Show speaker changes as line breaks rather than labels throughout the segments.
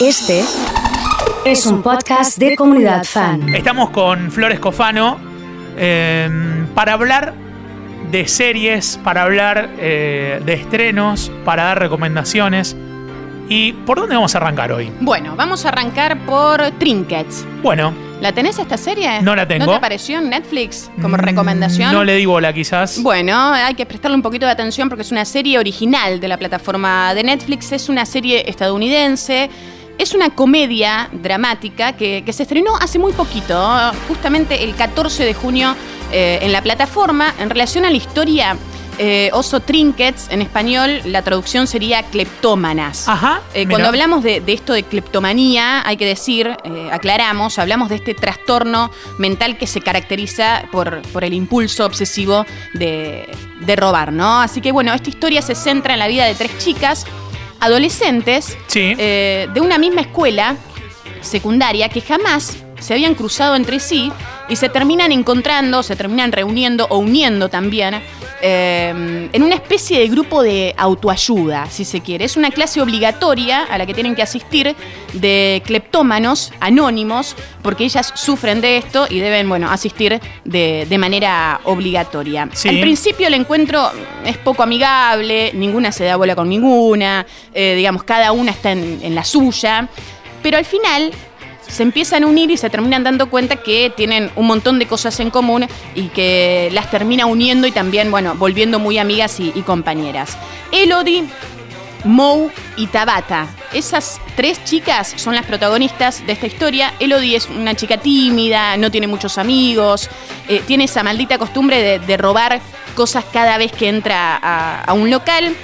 Este es un podcast de comunidad fan.
Estamos con Flores Cofano eh, para hablar de series, para hablar eh, de estrenos, para dar recomendaciones. ¿Y por dónde vamos a arrancar hoy?
Bueno, vamos a arrancar por Trinkets.
Bueno,
¿La tenés esta serie?
No la tengo.
¿No te apareció en Netflix como
mm,
recomendación?
No le di bola quizás.
Bueno, hay que prestarle un poquito de atención porque es una serie original de la plataforma de Netflix, es una serie estadounidense. Es una comedia dramática que, que se estrenó hace muy poquito, justamente el 14 de junio eh, en la plataforma, en relación a la historia eh, Oso Trinkets, en español la traducción sería cleptómanas.
Ajá.
Eh, cuando hablamos de, de esto de cleptomanía, hay que decir, eh, aclaramos, hablamos de este trastorno mental que se caracteriza por, por el impulso obsesivo de, de robar, ¿no? Así que bueno, esta historia se centra en la vida de tres chicas, adolescentes,
Sí.
eh, de una misma escuela secundaria que jamás se habían cruzado entre sí y se terminan encontrando, se terminan reuniendo o uniendo también eh, en una especie de grupo de autoayuda, si se quiere. Es una clase obligatoria a la que tienen que asistir de cleptómanos anónimos, porque ellas sufren de esto y deben, bueno, asistir de, de manera obligatoria.
Sí.
Al principio el encuentro es poco amigable, ninguna se da bola con ninguna, eh, digamos, cada una está en, en la suya, pero al final se empiezan a unir y se terminan dando cuenta que tienen un montón de cosas en común y que las termina uniendo y también, bueno, volviendo muy amigas y, compañeras. Elodie, Moe y Tabata. Esas tres chicas son las protagonistas de esta historia. Elodie es una chica tímida, no tiene muchos amigos, eh, tiene esa maldita costumbre de, robar cosas cada vez que entra a un local.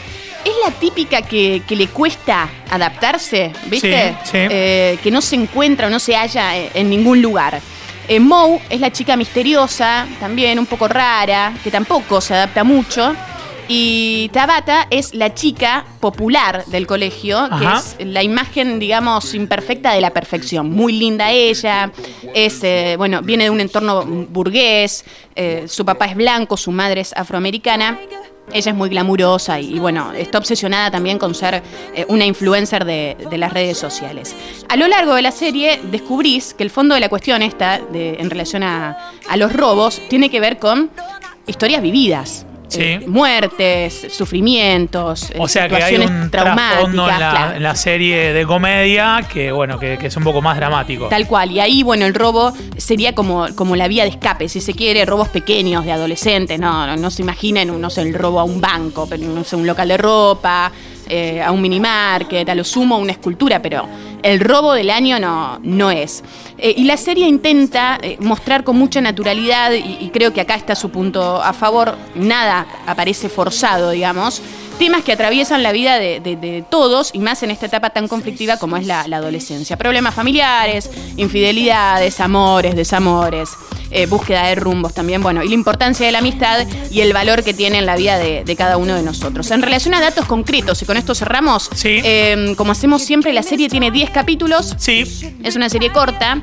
Es la típica que, que le cuesta adaptarse, ¿viste?
Sí, sí.
Eh, que no se encuentra o no se halla eh, en ningún lugar. Eh, Moe es la chica misteriosa, también un poco rara, que tampoco se adapta mucho. Y Tabata es la chica popular del colegio,
Ajá.
que es la imagen, digamos, imperfecta de la perfección. Muy linda ella, es, eh, bueno, viene de un entorno burgués, eh, su papá es blanco, su madre es afroamericana. Ella es muy glamurosa y, bueno, está obsesionada también con ser eh, una influencer de, de las redes sociales. A lo largo de la serie descubrís que el fondo de la cuestión esta, de- en relación a, a los robos, tiene que ver con historias vividas.
Sí.
Eh, muertes, sufrimientos, eh,
O sea que hay un
traumáticas.
en la,
claro.
en la serie de comedia que, bueno, que, que es un poco más dramático.
Tal cual. Y ahí, bueno, el robo sería como, como la vía de escape, si se quiere, robos pequeños de adolescentes. No, no, no se imaginen, no sé, el robo a un banco, pero no sé, un local de ropa, eh, a un minimarket, a lo sumo una escultura, pero el robo del año no, no es. Eh, y la serie intenta eh, mostrar con mucha naturalidad, y, creo que acá está su punto a favor, nada aparece forzado, digamos, temas que atraviesan la vida de, todos y más en esta etapa tan conflictiva como es la adolescencia. Problemas familiares, infidelidades, amores, desamores, eh, búsqueda de rumbos también, bueno, y la importancia de la amistad y el valor que tiene en la vida de, de cada uno de nosotros. En relación a datos concretos, y con esto cerramos,
Sí.
eh, como hacemos siempre, la serie tiene 10 capítulos.
Sí,
Es una serie corta.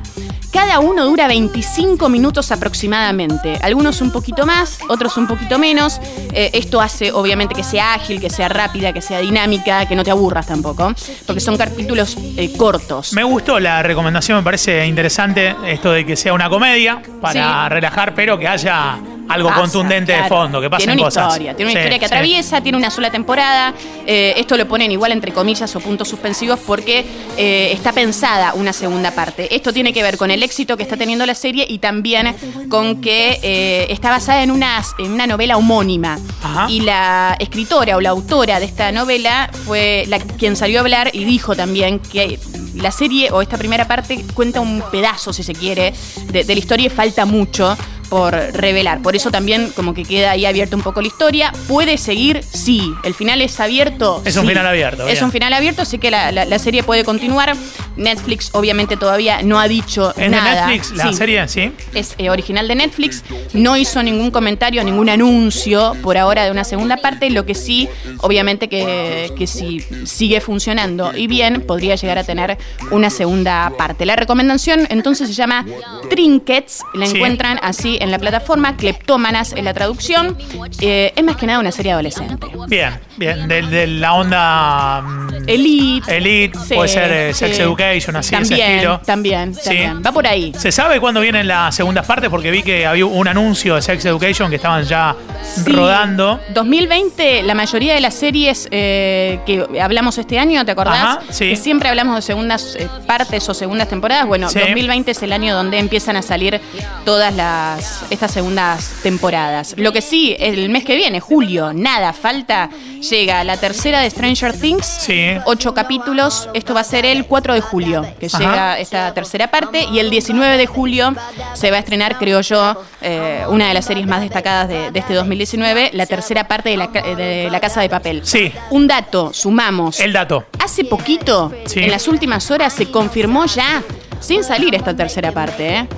Cada uno dura 25 minutos aproximadamente. Algunos un poquito más, otros un poquito menos. Eh, esto hace obviamente que sea ágil, que sea rápida, que sea dinámica, que no te aburras tampoco. Porque son capítulos eh, cortos.
me gustó la recomendación, me parece interesante esto de que sea una comedia para
Sí.
Relajar, pero que haya algo
Pasa,
contundente de fondo, que pasen
tiene una
cosas.
Historia, tiene una
Sí,
historia que
sí.
atraviesa, tiene una sola temporada. Eh, esto lo ponen igual entre comillas o puntos suspensivos porque eh, está pensada una segunda parte. Esto tiene que ver con el éxito que está teniendo la serie y también con que eh, está basada en una, en una novela homónima.
Ajá.
Y la escritora o la autora de esta novela fue la, quien salió a hablar y dijo también que la serie o esta primera parte cuenta un pedazo, si se quiere, de, de la historia y falta mucho por revelar. Por eso también como que queda ahí abierta un poco la historia. ¿Puede seguir? Sí. ¿El final es abierto?
Es un final abierto,
Es
bien.
un final abierto, así que la, la- la serie puede continuar. Netflix obviamente todavía no ha dicho
¿Es de
nada.
Netflix la
Sí.
serie? Sí.
Es eh, original de Netflix. No hizo ningún comentario, ningún anuncio por ahora de una segunda parte. Lo que sí, obviamente, que, que si sigue funcionando y bien, podría llegar a tener una segunda parte. La recomendación entonces se llama Trinkets. La
Sí.
encuentran así en la plataforma. Cleptómanas en la traducción. Eh, es más que nada una serie adolescente.
Bien, bien. De, de la onda mm,
Elite.
Elite,
Sí,
puede ser eh, Sex. Education. Así ese
También,
estilo.
también,
Sí.
también. Va por ahí.
¿Se sabe cuándo vienen las segundas partes? Porque vi que había un anuncio de Sex Education que estaban ya
Sí.
rodando.
2020, la mayoría de las series eh, que hablamos este año, ¿te acordás?
Ajá, sí.
Que siempre hablamos de segundas eh, partes o segundas temporadas. Bueno,
Sí.
2020 es el año donde empiezan a salir todas las estas segundas temporadas. Lo que sí, el mes que viene, julio, nada, falta, llega la tercera de Stranger Things.
Sí.
Ocho capítulos. Esto va a ser el 4 de julio, que
Ajá.
llega esta tercera parte. Y el 19 de julio se va a estrenar, creo yo, eh, una de las series más destacadas de, de este 2019, la tercera parte de la, de la Casa de Papel.
Sí.
Un dato, sumamos.
El dato.
Hace poquito,
Sí.
en las últimas horas, se confirmó ya, sin salir esta tercera parte, ¿eh?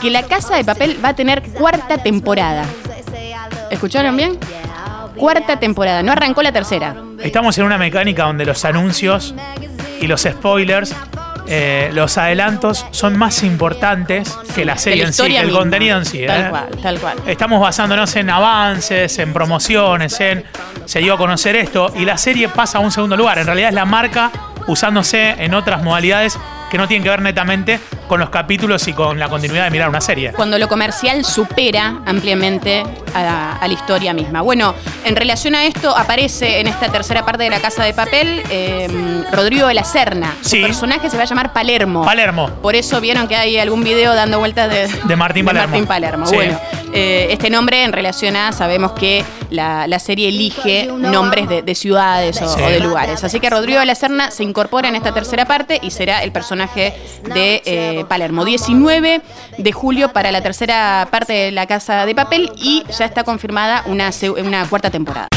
que la Casa de Papel va a tener cuarta temporada. ¿Escucharon bien? Cuarta temporada, no arrancó la tercera.
Estamos en una mecánica donde los anuncios y los spoilers, eh, los adelantos, son más importantes que la serie
la
en sí, que el
misma.
contenido en sí.
Tal
¿eh?
cual, tal cual.
Estamos basándonos en avances, en promociones, en se dio a conocer esto y la serie pasa a un segundo lugar. En realidad es la marca usándose en otras modalidades que no tienen que ver netamente con los capítulos y con la continuidad de mirar una serie.
Cuando lo comercial supera ampliamente a, a la historia misma. Bueno, en relación a esto, aparece en esta tercera parte de La Casa de Papel eh, Rodrigo de la Serna. Su
Sí.
personaje se va a llamar Palermo.
Palermo.
Por eso vieron que hay algún video dando vueltas de,
De Martín Palermo.
Martín Palermo.
Sí.
Bueno, eh, este nombre en relación a, sabemos que la, la serie elige nombres de, de ciudades o,
Sí.
o de lugares. Así que Rodrigo de la Serna se incorpora en esta tercera parte y será el personaje de eh, Palermo. 19 de julio para la tercera parte de La Casa de Papel y ya está confirmada una, una cuarta temporada.